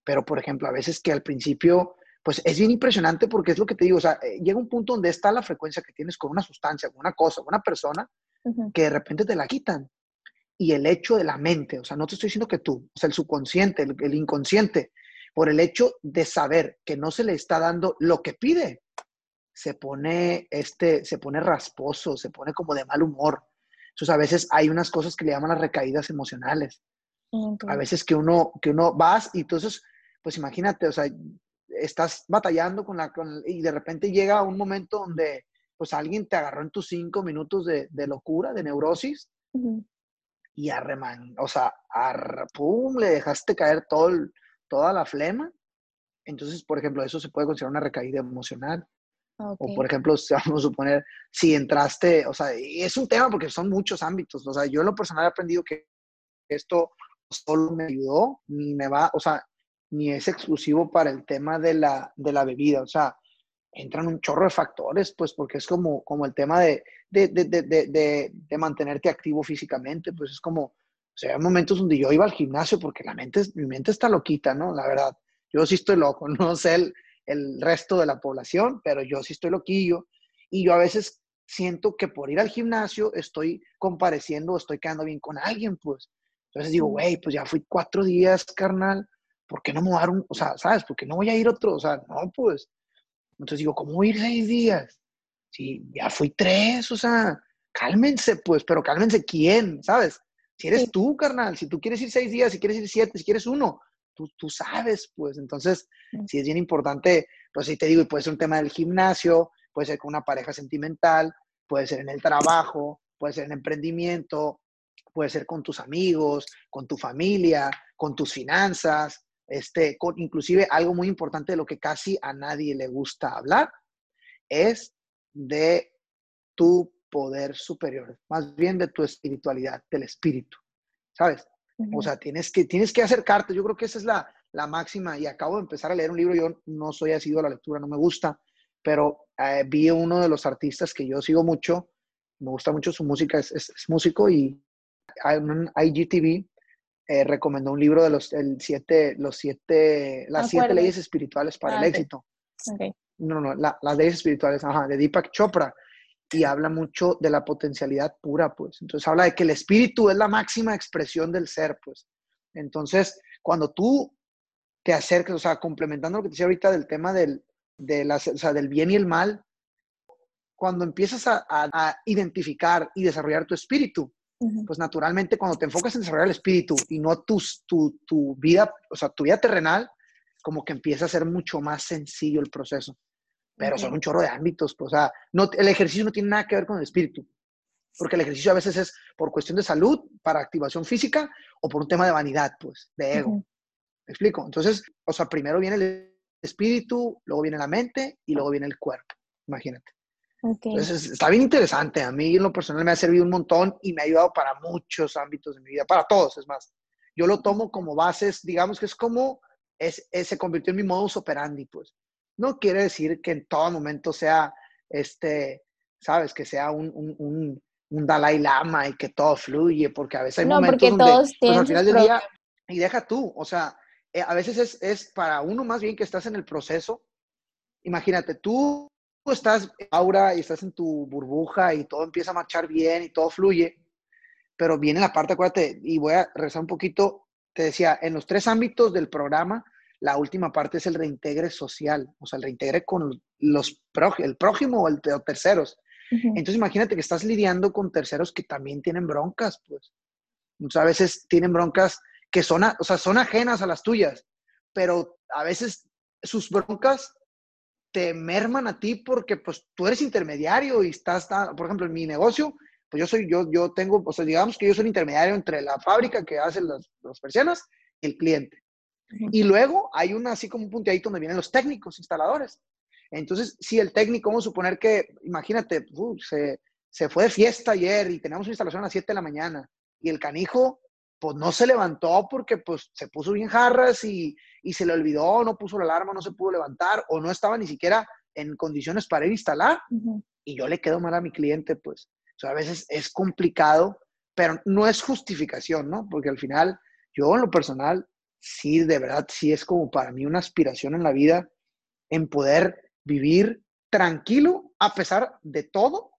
pero, por ejemplo, a veces que al principio, pues es bien impresionante porque es lo que te digo, o sea, eh, llega un punto donde está la frecuencia que tienes con una sustancia, con una cosa, con una persona, que de repente te la quitan y el hecho de la mente, o sea, no te estoy diciendo que tú, o sea, el subconsciente, el, inconsciente, por el hecho de saber que no se le está dando lo que pide, se pone, este, se pone rasposo, se pone como de mal humor. Entonces, a veces hay unas cosas que le llaman las recaídas emocionales. A veces que uno, que uno vas y entonces, pues imagínate, o sea, estás batallando con la, con, y de repente llega un momento donde, pues alguien te agarró en tus cinco minutos de, de locura, de neurosis, y arreman, o sea, pum, le dejaste caer todo toda la flema. Entonces, por ejemplo, eso se puede considerar una recaída emocional. O, por ejemplo, vamos a suponer, si entraste, o sea, y es un tema porque son muchos ámbitos. O sea, yo en lo personal he aprendido que esto solo me ayudó, ni me va, o sea, ni es exclusivo para el tema de la, de la bebida. O sea, entran un chorro de factores, pues porque es como, como el tema de, de, de, de, mantenerte activo físicamente, pues es como, o sea, hay momentos donde yo iba al gimnasio porque la mente, mi mente está loquita, ¿no? La verdad, yo sí estoy loco, no sé el, el resto de la población, pero yo sí estoy loquillo y yo a veces siento que por ir al gimnasio estoy compareciendo, estoy quedando bien con alguien, pues. Entonces digo, güey, pues ya fui cuatro días, carnal, ¿por qué no me voy a dar un, o sea, ¿sabes? ¿Por qué no voy a ir otro? O sea, no, pues, entonces digo, ¿cómo ir seis días? Si ya fui tres, o sea, cálmense, pues, pero cálmense quién, ¿sabes? Si eres tú, carnal, si tú quieres ir seis días, si quieres ir siete, si quieres uno, tú, tú sabes, pues. Entonces, sí es bien importante, pues sí te digo, y puede ser un tema del gimnasio, puede ser con una pareja sentimental, puede ser en el trabajo, puede ser en emprendimiento, puede ser con tus amigos, con tu familia, con tus finanzas, este, inclusive algo muy importante de lo que casi a nadie le gusta hablar es de tu poder superior, más bien de tu espiritualidad, del espíritu, ¿sabes? O sea, tienes que, tienes que acercarte, yo creo que esa es la, la, máxima, y acabo de empezar a leer un libro, yo no soy asiduo a la lectura, no me gusta, pero eh, vi uno de los artistas que yo sigo mucho, me gusta mucho su música, es, es, es músico y un IGTV eh, recomendó un libro de los el siete, los siete, las siete leyes espirituales para el ah, éxito. No, no, las leyes espirituales, ajá, de Deepak Chopra. Y habla mucho de la potencialidad pura, pues. Entonces habla de que el espíritu es la máxima expresión del ser, pues. Entonces, cuando tú te acercas, o sea, complementando lo que te decía ahorita del tema del, de o sea, del bien y el mal, cuando empiezas a, a identificar y desarrollar tu espíritu, pues naturalmente cuando te enfocas en desarrollar el espíritu y no tu, tu, tu, vida, o sea, tu vida terrenal, como que empieza a ser mucho más sencillo el proceso. Pero son un chorro de ámbitos, pues, o sea, no, el ejercicio no tiene nada que ver con el espíritu, porque el ejercicio a veces es por cuestión de salud, para activación física, o por un tema de vanidad, pues, de ego. ¿Me explico? Entonces, o sea, primero viene el espíritu, luego viene la mente y luego viene el cuerpo, imagínate. Entonces, está bien interesante. A mí en lo personal me ha servido un montón y me ha ayudado para muchos ámbitos de mi vida, para todos, es más. Yo lo tomo como bases, digamos que es como, es, se convirtió en mi modus operandi, pues. No quiere decir que en todo momento sea, este, sabes, que sea un, un, un, Dalai Lama y que todo fluye, porque a veces hay momentos donde, todos pues, al final del día, y deja tú, o sea, eh, a veces es, es para uno más bien que estás en el proceso. Imagínate, tú estás aura y estás en tu burbuja y todo empieza a marchar bien y todo fluye, pero viene la parte, acuérdate, y voy a rezar un poquito, te decía, en los tres ámbitos del programa, la última parte es el reintegre social, o sea, el reintegre con los el prójimo o el terceros. Entonces imagínate que estás lidiando con terceros que también tienen broncas, pues. a veces tienen broncas que son, o sea, son ajenas a las tuyas, pero a veces sus broncas te merman a ti porque pues tú eres intermediario y estás, por ejemplo, en mi negocio, pues yo soy, yo, yo tengo, o sea, digamos que yo soy el intermediario entre la fábrica que hace las, las persianas y el cliente. Y luego hay una así como un punteadito donde vienen los técnicos, instaladores. Entonces, si el técnico, vamos a suponer que, imagínate, uh, se, se, fue de fiesta ayer y tenemos una instalación a las 7 de la mañana Y el canijo, pues no se levantó porque pues se puso bien jarras y, y se le olvidó, no puso la alarma, no se pudo levantar o no estaba ni siquiera en condiciones para ir a instalar. Y yo le quedo mal a mi cliente, pues. O sea, a veces es complicado, pero no es justificación, ¿no? Porque al final, yo en lo personal, sí, de verdad, sí es como para mí una aspiración en la vida en poder vivir tranquilo a pesar de todo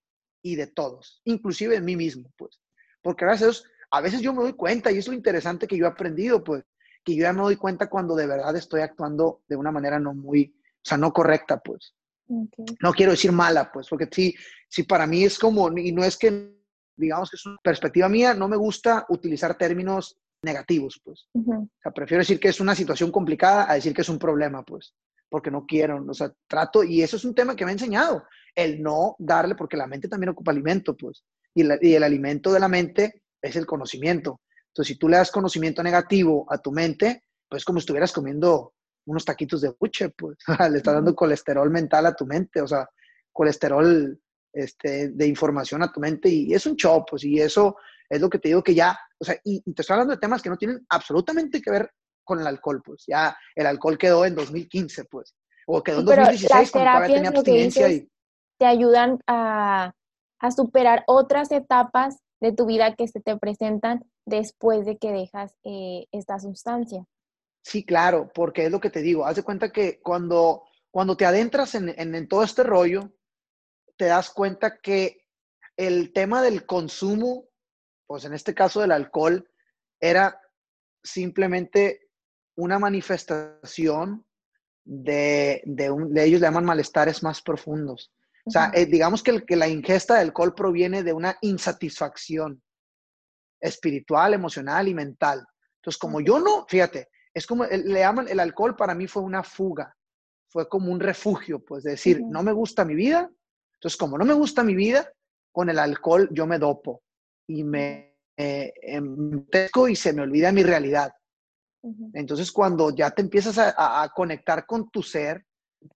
y de todos, inclusive de mí mismo, pues. Porque gracias a a veces yo me doy cuenta, y es lo interesante que yo he aprendido, pues, que yo ya me doy cuenta cuando de verdad estoy actuando de una manera no muy, o sea, no correcta, pues. No quiero decir mala, pues, porque sí, sí, para mí es como, y no es que, digamos que es una perspectiva mía, no me gusta utilizar términos negativos, pues. O sea, prefiero decir que es una situación complicada a decir que es un problema, pues, porque no quiero, o sea, trato, y eso es un tema que me ha enseñado, el no darle, porque la mente también ocupa alimento, pues, y, y el alimento de la mente es el conocimiento. Entonces, si tú le das conocimiento negativo a tu mente, pues como estuvieras comiendo unos taquitos de buche, pues le estás dando colesterol mental a tu mente, o sea, colesterol este, de información a tu mente y es un show, pues, y eso es lo que te digo que ya, o sea, y, te estoy hablando de temas que no tienen absolutamente que ver con el alcohol, pues, ya el alcohol quedó en 2015, pues, o quedó en 2016 cuando todavía tenía abstinencia y... Te ayudan a, a superar otras etapas de tu vida que se te presentan después de que dejas eh, esta sustancia. Sí, claro, porque es lo que te digo. Haz de cuenta que cuando, cuando te adentras en, en, todo este rollo, te das cuenta que el tema del consumo, pues en este caso del alcohol, era simplemente una manifestación de, de, un, de ellos le llaman malestares más profundos. O sea, eh, digamos que, que, la ingesta de alcohol proviene de una insatisfacción espiritual, emocional y mental. Entonces, como yo no, fíjate, es como le llaman el alcohol para mí fue una fuga, fue como un refugio, pues decir, no me gusta mi vida, entonces como no me gusta mi vida, con el alcohol yo me dopo y me eh, y se me olvida mi realidad. Entonces cuando ya te empiezas a, a, conectar con tu ser,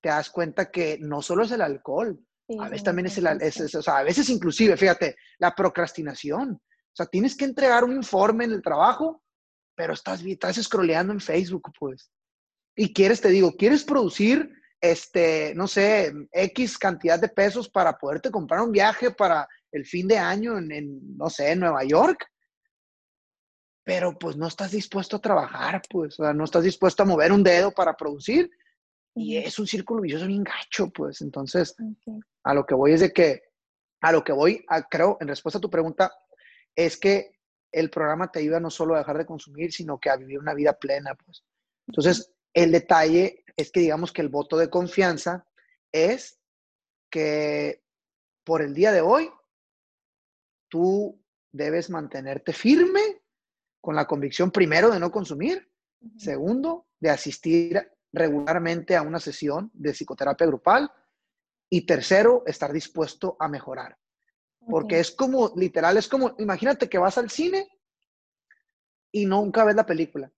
te das cuenta que no solo es el alcohol, a veces también es el, es, o sea, a veces inclusive, fíjate, la procrastinación. O sea, tienes que entregar un informe en el trabajo, pero estás, estás scrolleando en Facebook, pues. Y quieres, te digo, quieres producir, este, no sé, X cantidad de pesos para poderte comprar un viaje para el fin de año en, en no sé, en Nueva York. Pero pues no estás dispuesto a trabajar, pues, o sea, no estás dispuesto a mover un dedo para producir. Y es un círculo vicioso bien gacho, pues. Entonces, a lo que voy es de que, a lo que voy, a, creo, en respuesta a tu pregunta, es que el programa te ayuda no solo a dejar de consumir, sino que a vivir una vida plena, pues. Entonces, el detalle es que digamos que el voto de confianza es que por el día de hoy, tú debes mantenerte firme con la convicción, primero, de no consumir, segundo, de asistir regularmente a una sesión de psicoterapia grupal y tercero, estar dispuesto a mejorar. Porque es como, literal, es como, imagínate que vas al cine y nunca ves la película.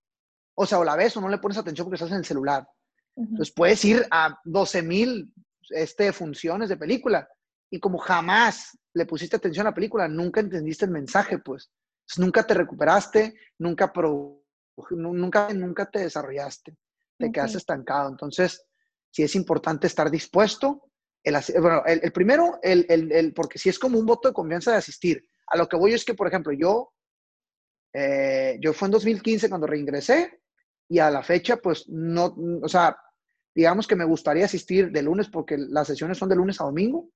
O sea, o la ves o no le pones atención porque estás en el celular. Entonces puedes ir a 12 mil este, funciones de película y como jamás le pusiste atención a la película, nunca entendiste el mensaje, pues. nunca te recuperaste, nunca, pro, nunca, nunca te desarrollaste, te quedaste estancado. Entonces, sí es importante estar dispuesto el, bueno, el, primero, el, el, porque si es como un voto de confianza de asistir. A lo que voy es que, por ejemplo, yo, eh, yo fue en 2015 cuando reingresé y a la fecha, pues no, o sea, digamos que me gustaría asistir de lunes porque las sesiones son de lunes a domingo,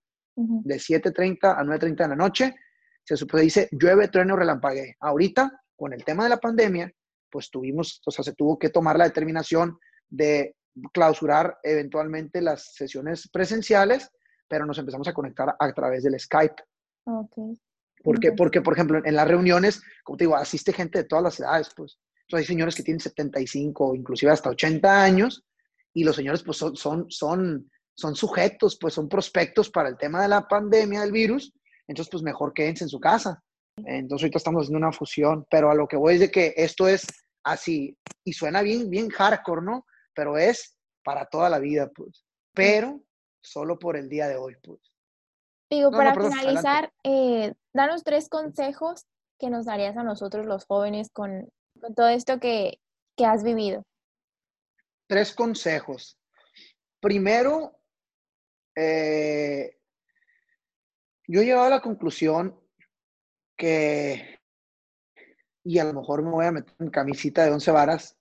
de 7.30 a 9.30 de la noche. Se supone, dice, llueve, trueno, relampaguee. Ahorita, con el tema de la pandemia, pues tuvimos, o sea, se tuvo que tomar la determinación de clausurar eventualmente las sesiones presenciales, pero nos empezamos a conectar a, través del Skype. Okay. Porque, porque, por ejemplo, en las reuniones, como te digo, asiste gente de todas las edades, pues. hay señores que tienen 75, inclusive hasta 80 años, y los señores, pues, son, son, son, son sujetos, pues, son prospectos para el tema de la pandemia del virus, entonces, pues, mejor quédense en su casa. Entonces, ahorita estamos haciendo una fusión, pero a lo que voy es de que esto es así, y suena bien, bien hardcore, ¿no? pero es para toda la vida, pues. Pero solo por el día de hoy, pues. Digo, para finalizar, eh, danos tres consejos que nos darías a nosotros los jóvenes con, todo esto que, que has vivido? Tres consejos. Primero, eh, yo he llegado a la conclusión que, y a lo mejor me voy a meter en camisita de once varas,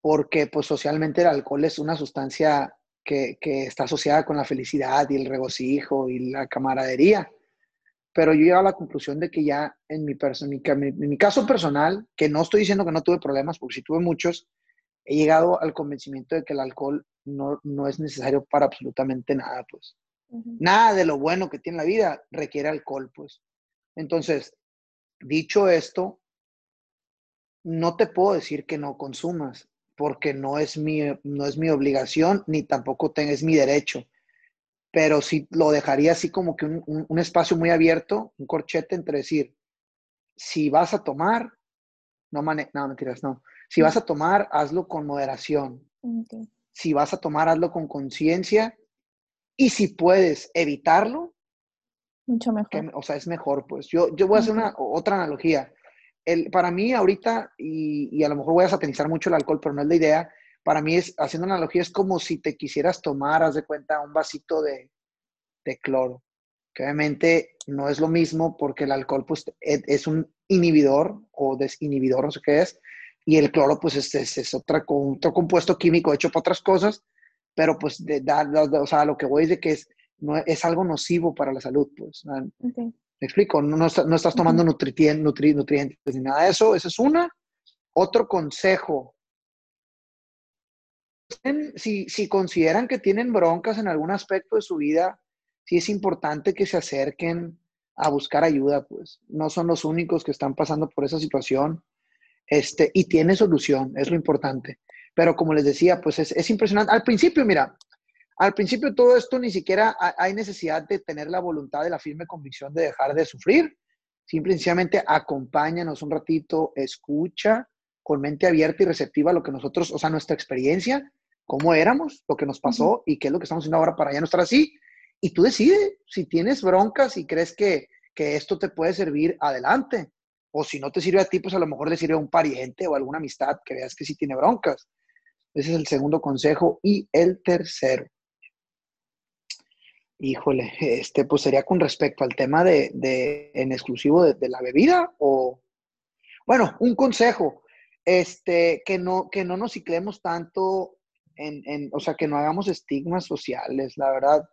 porque pues socialmente el alcohol es una sustancia que, está asociada con la felicidad y el regocijo y la camaradería. Pero yo he llegado a la conclusión de que ya en mi, en mi caso personal, que no estoy diciendo que no tuve problemas, porque sí tuve muchos, he llegado al convencimiento de que el alcohol no, no es necesario para absolutamente nada, pues. Nada de lo bueno que tiene la vida requiere alcohol, pues. Entonces, dicho esto, no te puedo decir que no consumas, porque no es mi, no es mi obligación, ni tampoco es mi derecho. Pero sí lo dejaría así como que un, espacio muy abierto, un corchete entre decir, si vas a tomar, no mane no, mentiras, no. Si vas a tomar, hazlo con moderación. Si vas a tomar, hazlo con conciencia y si puedes evitarlo, mucho mejor. o sea, es mejor, pues. Yo, yo voy a hacer una, otra analogía. El, para mí ahorita, y, a lo mejor voy a satanizar mucho el alcohol, pero no es la idea, para mí es, haciendo una analogía, es como si te quisieras tomar, haz de cuenta, un vasito de, de cloro, que obviamente no es lo mismo porque el alcohol pues e, es, un inhibidor o desinhibidor, no sé qué es, y el cloro pues es, es, otro compuesto químico hecho para otras cosas, pero pues de, o sea, lo que voy es de que es, no, es algo nocivo para la salud, pues. ¿Me explico? No, no, estás tomando nutrientes ni nada de eso. Esa es una. Otro consejo. Si, si consideran que tienen broncas en algún aspecto de su vida, sí es importante que se acerquen a buscar ayuda, pues. No son los únicos que están pasando por esa situación. Este, y tiene solución, es lo importante. Pero como les decía, pues es, impresionante. Al principio, mira, al principio todo esto ni siquiera hay necesidad de tener la voluntad de la firme convicción de dejar de sufrir. Simplemente acompáñanos un ratito, escucha con mente abierta y receptiva lo que nosotros, o sea, nuestra experiencia, cómo éramos, lo que nos pasó y qué es lo que estamos haciendo ahora para ya no estar así. Y tú decides si tienes broncas y crees que esto te puede servir adelante. O si no te sirve a ti, pues a lo mejor le sirve a un pariente o alguna amistad que veas que sí tiene broncas. Ese es el segundo consejo. Y el tercero, híjole, este, pues sería con respecto al tema de, en exclusivo de, la bebida o, bueno, un consejo, este, que no, que no nos ciclemos tanto en, en, o sea, que no hagamos estigmas sociales, la verdad,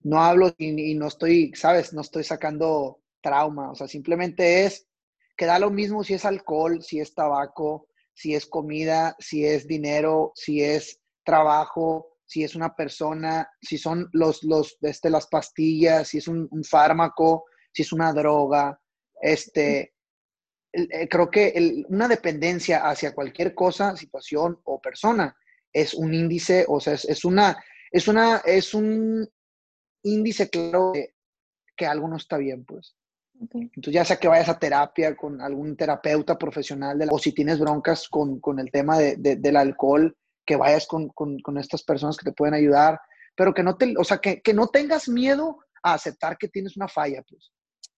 no hablo y, y, no estoy, sabes, no estoy sacando trauma, o sea, simplemente es que da lo mismo si es alcohol, si es tabaco, si es comida, si es dinero, si es trabajo, si es una persona, si son los, los, este, las pastillas, si es un, fármaco, si es una droga. Este, eh, creo que una dependencia hacia cualquier cosa, situación o persona es un índice, o sea, es, una, es una, es un índice claro que algo no está bien, pues. Entonces, ya sea que vayas a terapia con algún terapeuta profesional, de o si tienes broncas con, con el tema de, del alcohol, que vayas con, con, con, estas personas que te pueden ayudar, pero que no, te, o sea, que, que, no tengas miedo a aceptar que tienes una falla, pues.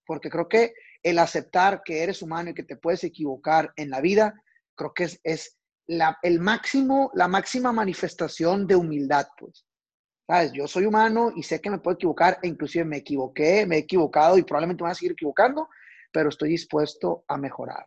Porque creo que el aceptar que eres humano y que te puedes equivocar en la vida, creo que es, es la, el máximo, la máxima manifestación de humildad, pues. ¿Sabes? Yo soy humano y sé que me puedo equivocar e inclusive me equivoqué, me he equivocado y probablemente me voy a seguir equivocando, pero estoy dispuesto a mejorar.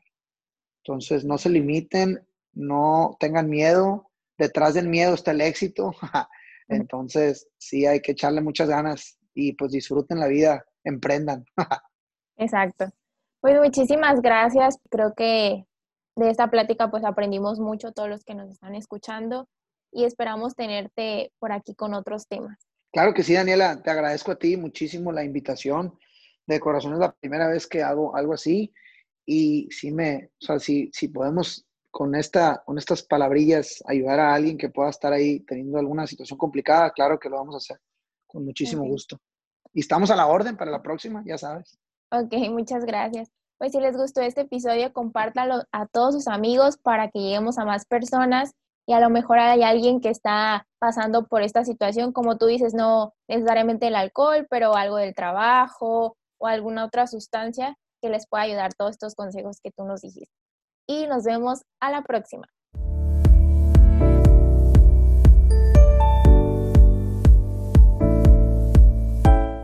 Entonces, no se limiten, no tengan miedo. Detrás del miedo está el éxito. Entonces, sí, hay que echarle muchas ganas y pues disfruten la vida, emprendan. Exacto. Pues muchísimas gracias. Creo que de esta plática pues aprendimos mucho todos los que nos están escuchando y esperamos tenerte por aquí con otros temas. Claro que sí, Daniela, te agradezco a ti muchísimo la invitación. De corazón es la primera vez que hago algo así y si me, o sea, si, si podemos con, esta, con estas palabrillas ayudar a alguien que pueda estar ahí teniendo alguna situación complicada, claro que lo vamos a hacer con muchísimo gusto. Y estamos a la orden para la próxima, ya sabes. Ok, muchas gracias. Pues si les gustó este episodio, compártalo a todos sus amigos para que lleguemos a más personas y a lo mejor hay alguien que está pasando por esta situación, como tú dices, no necesariamente el alcohol, pero algo del trabajo o alguna otra sustancia, que les pueda ayudar todos estos consejos que tú nos dijiste. Y nos vemos a la próxima.